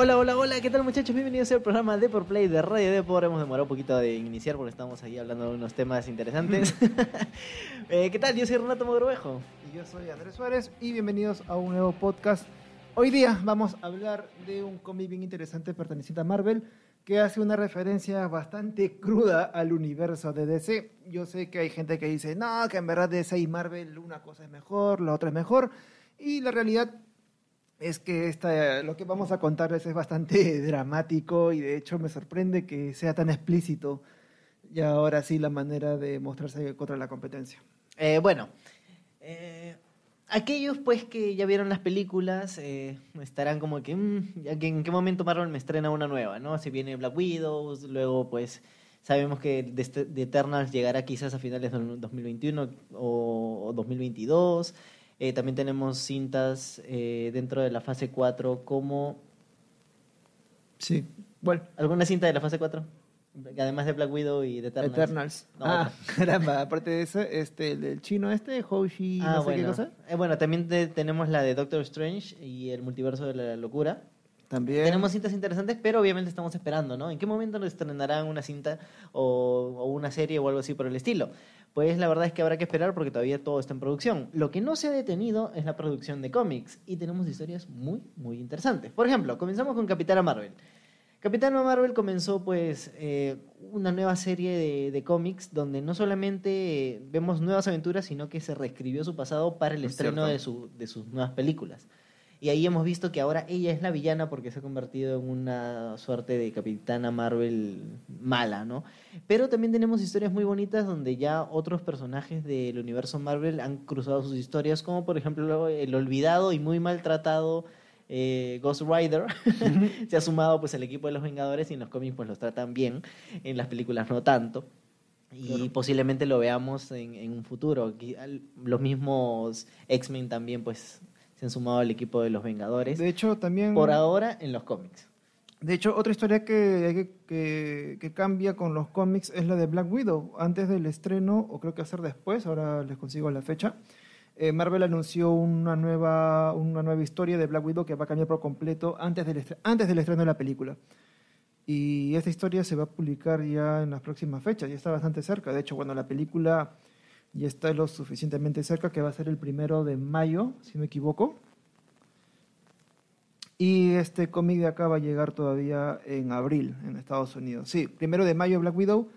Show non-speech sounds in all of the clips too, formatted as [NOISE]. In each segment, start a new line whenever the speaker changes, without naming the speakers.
Hola, hola, hola, ¿qué tal muchachos? Bienvenidos al programa de por Play de Radio Depor. Hemos demorado un poquito de iniciar porque estamos ahí hablando de unos temas interesantes. [LAUGHS] [LAUGHS] Eh, ¿Qué tal? Yo soy Renato Mogrovejo.
Y yo soy Andrés Suárez y bienvenidos a un nuevo podcast. Hoy día vamos a hablar de un cómic bien interesante perteneciente a Marvel que hace una referencia bastante cruda al universo de DC. Yo sé que hay gente que dice, no, que en verdad DC y Marvel una cosa es mejor, la otra es mejor. Y la realidad es que esta, lo que vamos a contarles es bastante [LAUGHS] dramático y de hecho me sorprende que sea tan explícito y ahora sí la manera de mostrarse contra la competencia.
Eh, bueno, eh, aquellos pues que ya vieron las películas eh, estarán como que, mm, que en qué momento Marvel me estrena una nueva, ¿no? Si viene Black Widow, luego pues sabemos que The Eternals llegará quizás a finales del 2021 o, o 2022. Eh, también tenemos cintas eh, dentro de la fase 4 como...
Sí, bueno.
¿Alguna cinta de la fase 4? Además de Black Widow y de Eternals.
Eternals.
No,
ah,
otra. [LAUGHS]
caramba, aparte de eso, este, el del chino este, Hoshi,
Ah,
no sé
bueno.
qué cosa.
Eh, bueno, también te- tenemos la de Doctor Strange y el multiverso de la locura.
También.
Tenemos cintas interesantes, pero obviamente estamos esperando, ¿no? ¿En qué momento nos estrenarán una cinta o, o una serie o algo así por el estilo? Pues la verdad es que habrá que esperar porque todavía todo está en producción. Lo que no se ha detenido es la producción de cómics y tenemos historias muy, muy interesantes. Por ejemplo, comenzamos con Capitana Marvel. Capitana Marvel comenzó pues eh, una nueva serie de, de cómics donde no solamente eh, vemos nuevas aventuras, sino que se reescribió su pasado para el
Es
estreno de, su- de sus nuevas películas. Y ahí hemos visto que ahora ella es la villana porque se ha convertido en una suerte de capitana Marvel mala, ¿no? Pero también tenemos historias muy bonitas donde ya otros personajes del universo Marvel han cruzado sus historias, como por ejemplo el olvidado y muy maltratado eh, Ghost Rider. [LAUGHS] se ha sumado pues al equipo de los Vengadores y en los cómics pues los tratan bien, en las películas no tanto. Y
Claro.
posiblemente lo veamos en, en un futuro. Los mismos X-Men también pues se han sumado al equipo de los Vengadores.
De hecho, también.
Por ahora en los cómics.
De hecho, otra historia que, que, cambia con los cómics es la de Black Widow. Antes del estreno, o creo que hacer después, ahora les consigo la fecha. eh, Marvel anunció una nueva, una nueva historia de Black Widow que va a cambiar por completo antes del, antes del estreno de la película. Y esta historia se va a publicar ya en las próximas fechas, ya está bastante cerca. De hecho, bueno, la película ya está lo suficientemente cerca que va a ser el primero de mayo, si me equivoco. Y este cómic de acá va a llegar todavía en abril en Estados Unidos. Sí, primero de mayo Black Widow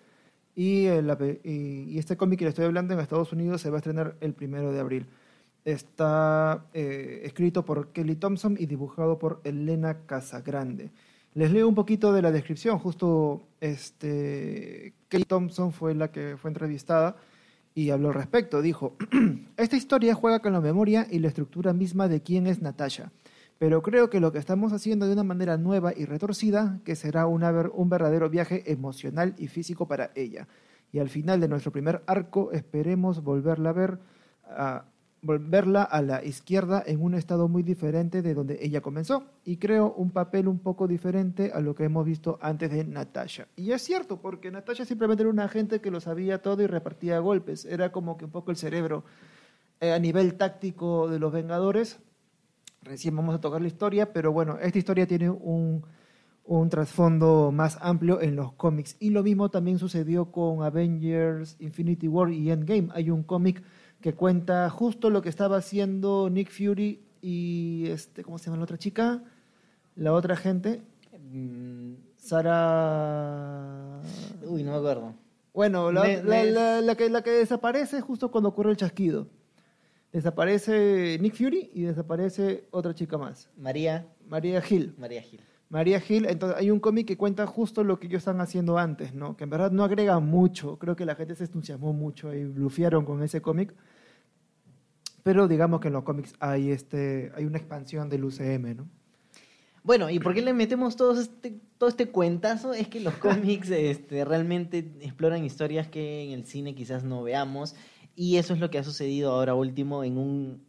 y, el- y, y este cómic que le estoy hablando en Estados Unidos se va a estrenar el primero de abril. Está eh, escrito por Kelly Thompson y dibujado por Elena Casagrande. Les leo un poquito de la descripción. Justo este, Kelly Thompson fue la que fue entrevistada y habló al respecto. Dijo, [CLEARS THROAT] esta historia juega con la memoria y la estructura misma de quién es Natasha. Pero creo que lo que estamos haciendo de una manera nueva y retorcida, que será una ver- un verdadero viaje emocional y físico para ella. Y al final de nuestro primer arco esperemos volverla a ver, a, volverla a la izquierda en un estado muy diferente de donde ella comenzó. Y creo un papel un poco diferente a lo que hemos visto antes de Natasha. Y es cierto, porque Natasha simplemente era una agente que lo sabía todo y repartía golpes. Era como que un poco el cerebro eh, a nivel táctico de los Vengadores. Recién vamos a tocar la historia, pero bueno, esta historia tiene un, un trasfondo más amplio en los cómics. Y lo mismo también sucedió con Avengers, Infinity War y Endgame. Hay un cómic que cuenta justo lo que estaba haciendo Nick Fury y, este, ¿cómo se llama la otra chica? La otra gente,
Mm,
Sara...
Uy, no me acuerdo.
Bueno, la,
Me-
la-
me-
la- la que, la que desaparece justo cuando ocurre el chasquido. Desaparece Nick Fury y desaparece otra chica más,
María,
María Hill.
María Gil.
María Hill, entonces hay un cómic que cuenta justo lo que ellos están haciendo antes, ¿no? Que en verdad no agrega mucho. Creo que la gente se entusiasmó mucho y blufearon con ese cómic. Pero digamos que en los cómics hay este hay una expansión del UCM, ¿no?
Bueno, ¿y por qué le metemos todo este, todo este cuentazo? Es que los [LAUGHS] cómics este, realmente exploran historias que en el cine quizás no veamos. Y eso es lo que ha sucedido ahora último en un,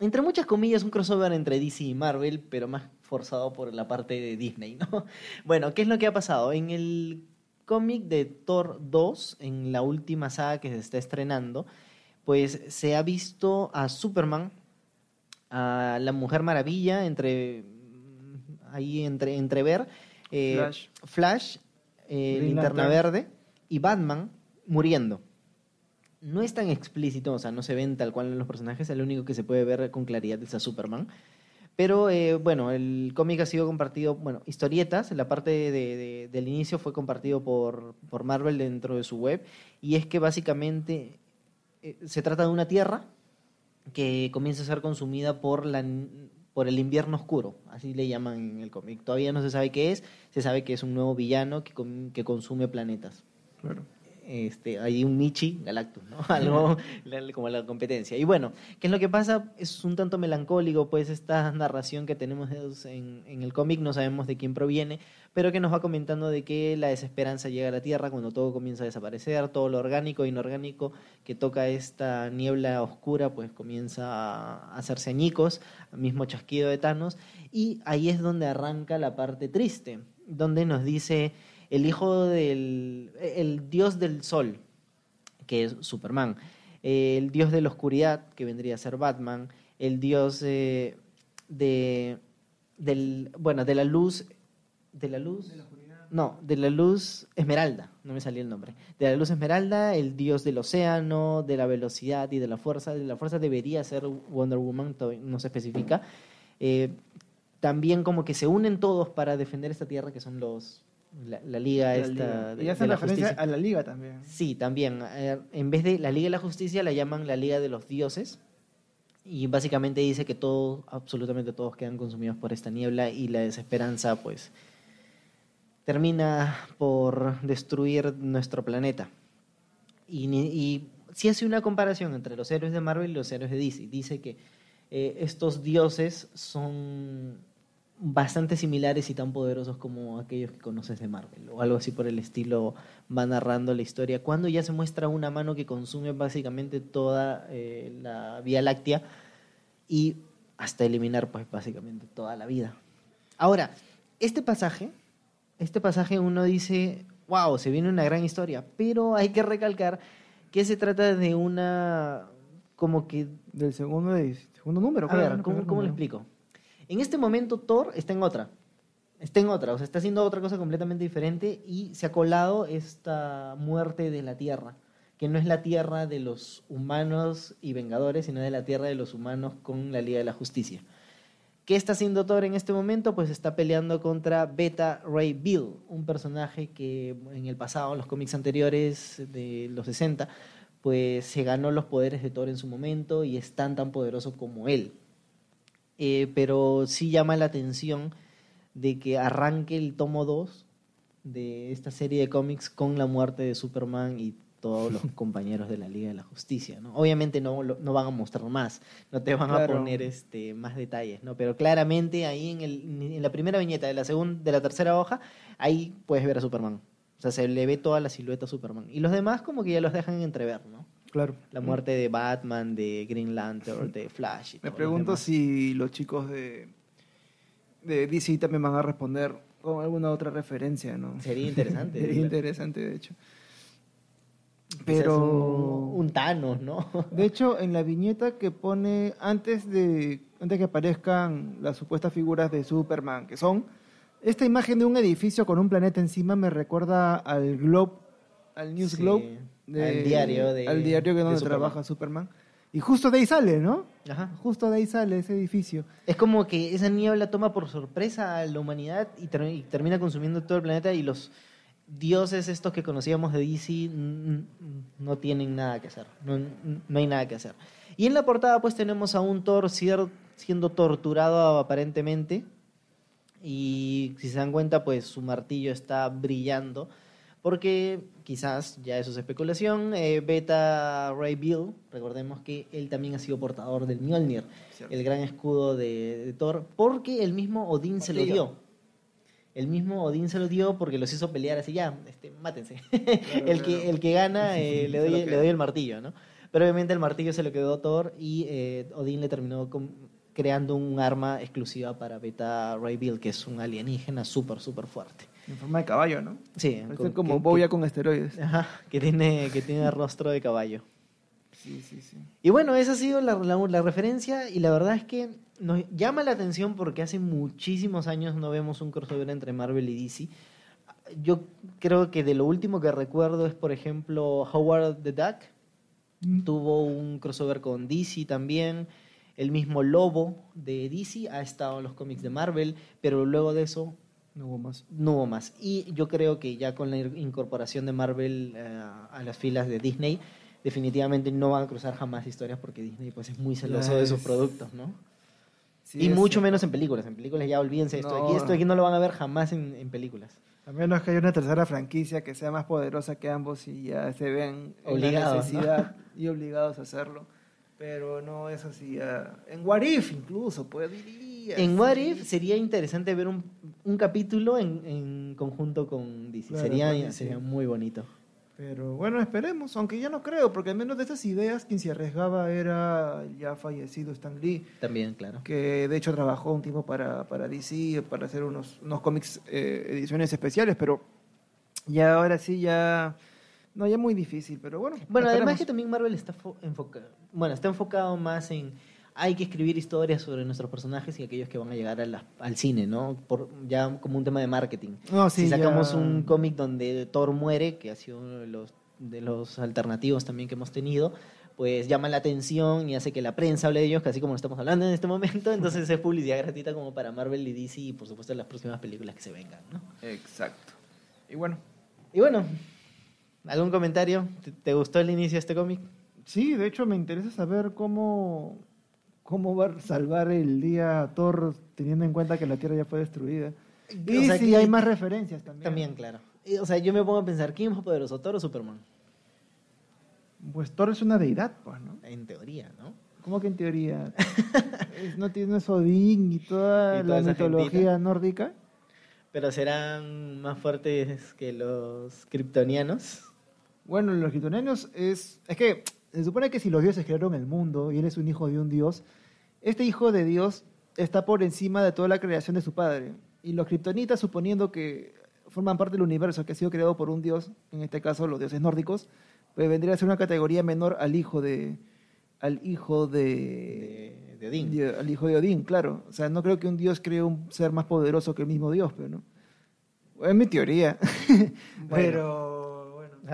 entre muchas comillas, un crossover entre DC y Marvel, pero más forzado por la parte de Disney, ¿no? [LAUGHS] Bueno, ¿qué es lo que ha pasado? En el cómic de Thor 2, en la última saga que se está estrenando, pues se ha visto a Superman, a la Mujer Maravilla, entre ahí entre, entrever eh,
Flash.
Flash, eh, Linterna. Verde y Batman muriendo. No es tan explícito, o sea, no se ven tal cual en los personajes, el único que se puede ver con claridad es a Superman. Pero eh, bueno, el cómic ha sido compartido, bueno, historietas, la parte de- de- del inicio fue compartido por, por Marvel dentro de su web, y es que básicamente eh, se trata de una tierra que comienza a ser consumida por, la, por el invierno oscuro, así le llaman en el cómic. Todavía no se sabe qué es, se sabe que es un nuevo villano que, que consume planetas
Claro.
Este, hay un Michi Galactus, ¿no? [LAUGHS] Algo como la competencia. Y bueno, ¿qué es lo que pasa? Es un tanto melancólico, pues, esta narración que tenemos en, en el cómic, no sabemos de quién proviene, pero que nos va comentando de que la desesperanza llega a la Tierra cuando todo comienza a desaparecer, todo lo orgánico e inorgánico que toca esta niebla oscura, pues comienza a hacerse añicos, mismo chasquido de Thanos, y ahí es donde arranca la parte triste, donde nos dice el hijo del el dios del sol que es Superman el dios de la oscuridad que vendría a ser Batman el dios eh, de del bueno de la luz de la luz no de la luz esmeralda no me salía el nombre. De la luz esmeralda el dios del océano de la velocidad y de la fuerza. De la fuerza debería ser Wonder Woman no se especifica. Eh, también como que se unen todos para defender esta tierra que son los la, la liga
La
esta
Liga. y hacen
la
referencia
justicia.
a la liga también.
Sí, también. Eh, en vez de la Liga de la Justicia la llaman la Liga de los Dioses. Y básicamente dice que todos, absolutamente todos quedan consumidos por esta niebla y la desesperanza pues termina por destruir nuestro planeta. Y, sí hace una comparación entre los héroes de Marvel y los héroes de DC. Dice que eh, estos dioses son bastante similares y tan poderosos como aquellos que conoces de Marvel o algo así por el estilo va narrando la historia cuando ya se muestra una mano que consume básicamente toda eh, la Vía Láctea y hasta eliminar pues básicamente toda la vida ahora este pasaje este pasaje uno dice wow se viene una gran historia pero hay que recalcar que se trata de una como que
Del segundo, de- segundo número.
a
creo,
ver. ¿cómo, cómo lo
número.
explico? En este momento Thor está en otra. Está en otra, o sea, está haciendo otra cosa completamente diferente y se ha colado esta muerte de la Tierra, que no es la Tierra de los humanos y vengadores, sino de la Tierra de los humanos con la Liga de la Justicia. ¿Qué está haciendo Thor en este momento? Pues está peleando contra Beta Ray Bill, un personaje que en el pasado, en los cómics anteriores de los 60, pues se ganó los poderes de Thor en su momento y es tan tan poderoso como él. Eh, pero sí llama la atención de que arranque el tomo 2 de esta serie de cómics con la muerte de Superman y todos los [LAUGHS] compañeros de la Liga de la Justicia, ¿no? Obviamente no, no van a mostrar más, no te van
Claro.
a poner este, más detalles, ¿no? Pero claramente ahí en, el, en la primera viñeta de la, segunda, de la tercera hoja, ahí puedes ver a Superman. O sea, se le ve toda la silueta a Superman. Y los demás como que ya los dejan entrever, ¿no?
Claro.
La muerte de Batman, de Green Lantern, de Flash. y
Me
los
pregunto
demás.
si los chicos de, de DC también van a responder con alguna otra referencia, ¿no?
Sería interesante. [LAUGHS]
Sería interesante, de hecho. Pero...
Un, un Thanos, ¿no?
De hecho, en la viñeta que pone antes de antes que aparezcan las supuestas figuras de Superman, que son esta imagen de un edificio con un planeta encima me recuerda al Globe, al News
Sí,
Globe,
al diario de-
al diario que
de
donde
Superman.
trabaja Superman. Y justo de ahí sale, ¿no?
Ajá.
Justo de ahí sale ese edificio.
Es como que esa niebla toma por sorpresa a la humanidad y, ter- y termina consumiendo todo el planeta y los dioses estos que conocíamos de DC no tienen nada que hacer, no, no hay nada que hacer. Y en la portada pues tenemos a un Thor siendo torturado aparentemente y si se dan cuenta pues su martillo está brillando porque quizás, ya eso es especulación, eh, Beta Ray Bill, recordemos que él también ha sido portador del Mjolnir,
Cierto.
el gran escudo de, de Thor, porque el mismo Odín se lo dio. El mismo Odín se lo dio porque los hizo pelear así, ya, este, mátense. [LAUGHS] el, que,
claro.
el que gana [LAUGHS] eh, le, doy, le doy el martillo, ¿no? Pero obviamente el martillo se lo quedó Thor y eh, Odín le terminó creando un arma exclusiva para Beta Ray Bill, que es un alienígena súper, súper fuerte.
En forma de caballo, ¿no?
Sí, con-
como
que-
Boya con esteroides.
ajá, que tiene, que tiene rostro de caballo.
Sí, sí, sí.
Y bueno, esa ha sido la, la- la referencia y la verdad es que nos llama la atención porque hace muchísimos años no vemos un crossover entre Marvel y DC. Yo creo que de lo último que recuerdo es, por ejemplo, Howard the Duck. Tuvo un crossover con DC también. El mismo Lobo de DC ha estado en los cómics de Marvel, pero luego de eso
No hubo más.
no hubo más. Y yo creo que ya con la incorporación de Marvel eh, a las filas de Disney, definitivamente no van a cruzar jamás historias porque Disney pues es muy celoso de sus productos, ¿no?
Sí,
y mucho
cierto.
menos en películas. En películas ya olvídense esto de aquí.
No.
Esto aquí no lo van a ver jamás en, en películas.
A menos que haya una tercera franquicia que sea más poderosa que ambos y ya se la
Obligados, ¿no?
necesidad y obligados a hacerlo. Pero no es así. En What If incluso, pues
En
sí.
What If sería interesante ver un, un capítulo en, en conjunto con DC.
Claro,
sería, sería muy bonito.
Pero bueno, esperemos, aunque ya no creo, porque al menos de esas ideas quien se arriesgaba era ya fallecido Stan Lee,
También, claro.
que de hecho trabajó un tiempo para, para DC, para hacer unos, unos cómics, eh, ediciones especiales, pero ya ahora sí ya... No, ya muy difícil, pero bueno.
Bueno, además
esperemos.
que también Marvel está fo- enfocado, bueno, está enfocado más en hay que escribir historias sobre nuestros personajes y aquellos que van a llegar a la- al cine, ¿no? Por, ya como un tema de marketing.
No, sí,
si sacamos
ya-
un cómic donde Thor muere, que ha sido uno de los, de los alternativos también que hemos tenido, pues llama la atención y hace que la prensa hable de ellos, casi como lo estamos hablando en este momento, entonces es publicidad gratuita como para Marvel y DC y por supuesto las próximas películas que se vengan, ¿no?
Exacto. Y bueno,
Y bueno, ¿algún comentario? ¿Te, te gustó el inicio de este cómic?
sí, de hecho me interesa saber cómo, cómo va a salvar el día a Thor teniendo en cuenta que la Tierra ya fue destruida. Y
O sea,
si
que-
hay más referencias también.
También, claro. Y, O sea, yo me pongo a pensar, ¿quién es más poderoso, Thor o Superman?
Pues Thor es una deidad, pues, ¿no?
En teoría, ¿no?
¿Cómo que en teoría? [LAUGHS] ¿No tienes Odín y toda
Y toda
la mitología
gentita.
nórdica?
Pero serán más fuertes que los kryptonianos.
Bueno, los kryptonianos es... Es que se supone que si los dioses crearon el mundo y él es un hijo de un dios, este hijo de Dios está por encima de toda la creación de su padre. Y los kryptonitas, suponiendo que forman parte del universo que ha sido creado por un dios, en este caso los dioses nórdicos, pues vendría a ser una categoría menor al hijo de... Al hijo de...
De, de Odín.
de- al hijo de Odín, claro. O sea, no creo que un dios cree un ser más poderoso que el mismo dios, pero no. Es mi teoría. [LAUGHS] pero bueno.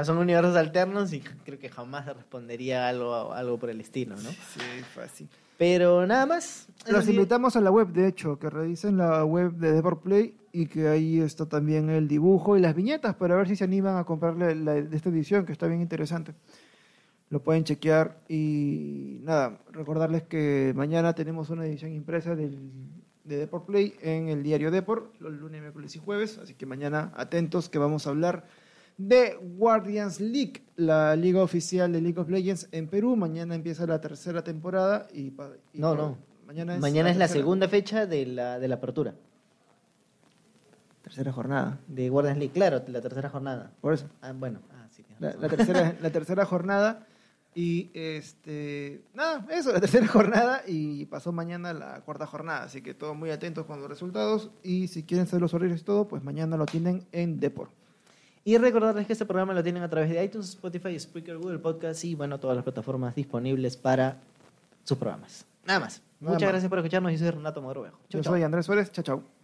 Son universos alternos y creo que jamás respondería algo, algo por el estilo, ¿no?
Sí, fácil.
Pero nada más.
Los invitamos a la web, de hecho, que revisen la web de Deport Play y que ahí está también el dibujo y las viñetas para ver si se animan a comprarle la de esta edición, que está bien interesante. Lo pueden chequear y nada, recordarles que mañana tenemos una edición impresa del, de Deport Play en el diario Deport, los lunes, miércoles y jueves, así que mañana atentos que vamos a hablar de Guardians League, la liga oficial de League of Legends en Perú. Mañana empieza la tercera temporada y... pa- y
No, no.
Mañana es,
Mañana es la segunda fecha de la, de la apertura.
tercera jornada.
De Guardians League, claro, la tercera jornada.
Por eso.
Ah, bueno, ah, sí,
La, tercera, [LAUGHS] la tercera jornada. Y este. Nada, eso, la tercera jornada. Y pasó mañana la cuarta jornada. Así que todos muy atentos con los resultados. Y si quieren saber los horarios y todo, pues mañana lo tienen en Depor.
Y recordarles que este programa lo tienen a través de iTunes, Spotify, Spreaker, Google Podcast y bueno, todas las plataformas disponibles para sus programas. Nada más.
Nada
Muchas
más.
gracias por escucharnos. Yo soy Renato Mogrovejo.
Yo soy Andrés Suárez. Chao, chao.